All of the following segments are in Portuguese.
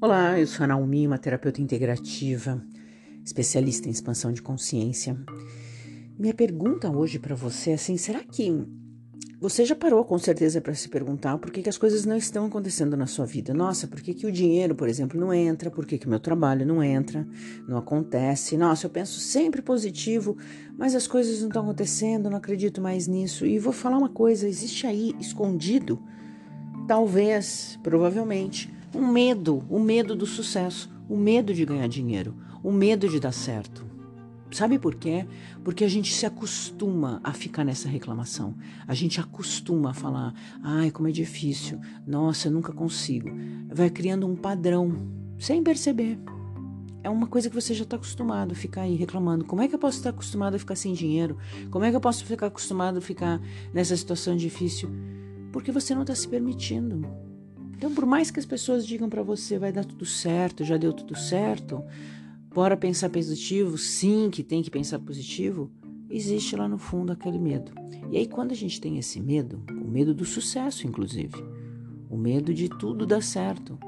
Olá, eu sou a Naomi, uma terapeuta integrativa, especialista em expansão de consciência. Minha pergunta hoje para você é assim: será que você já parou com certeza para se perguntar por que, que, as coisas não estão acontecendo na sua vida? Nossa, por que, que o dinheiro, por exemplo, não entra? Por que, que o meu trabalho não entra? Não acontece? Nossa, eu penso sempre positivo, mas as coisas não estão acontecendo, não acredito mais nisso. E vou falar uma coisa: existe aí escondido, talvez, provavelmente, um medo, o medo do sucesso, o medo de ganhar dinheiro, o medo de dar certo. Sabe por quê? Porque a gente se acostuma a ficar nessa reclamação. A gente acostuma a falar: ai, como é difícil, nossa, eu nunca consigo. Vai criando um padrão, sem perceber. É uma coisa que você já está acostumado a ficar aí reclamando. Como é que eu posso estar acostumado a ficar sem dinheiro? Como é que eu posso ficar acostumado a ficar nessa situação difícil? Porque você não está se permitindo. Então, por mais que as pessoas digam para você vai dar tudo certo, já deu tudo certo, bora pensar positivo, sim, que tem que pensar positivo, existe lá no fundo aquele medo. E aí, quando a gente tem esse medo, o medo do sucesso, inclusive, o medo de tudo dar certo,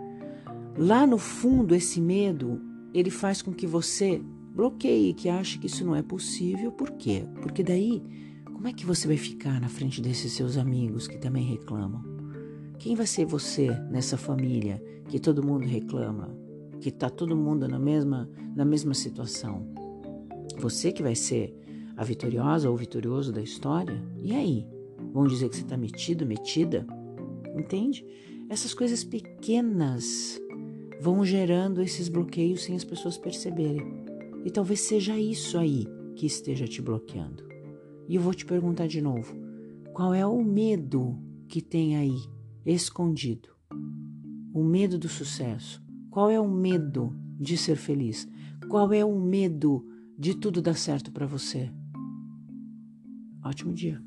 lá no fundo, esse medo, ele faz com que você bloqueie, que ache que isso não é possível. Por quê? Porque daí, como é que você vai ficar na frente desses seus amigos que também reclamam? Quem vai ser você nessa família que todo mundo reclama, que está todo mundo na mesma, na mesma situação? Você que vai ser a vitoriosa ou vitorioso da história? E aí? Vão dizer que você está metido, metida? Entende? Essas coisas pequenas vão gerando esses bloqueios sem as pessoas perceberem. E talvez seja isso aí que esteja te bloqueando. E eu vou te perguntar de novo: qual é o medo que tem aí escondido. O medo do sucesso. Qual é o medo de ser feliz? Qual é o medo de tudo dar certo para você? Ótimo dia.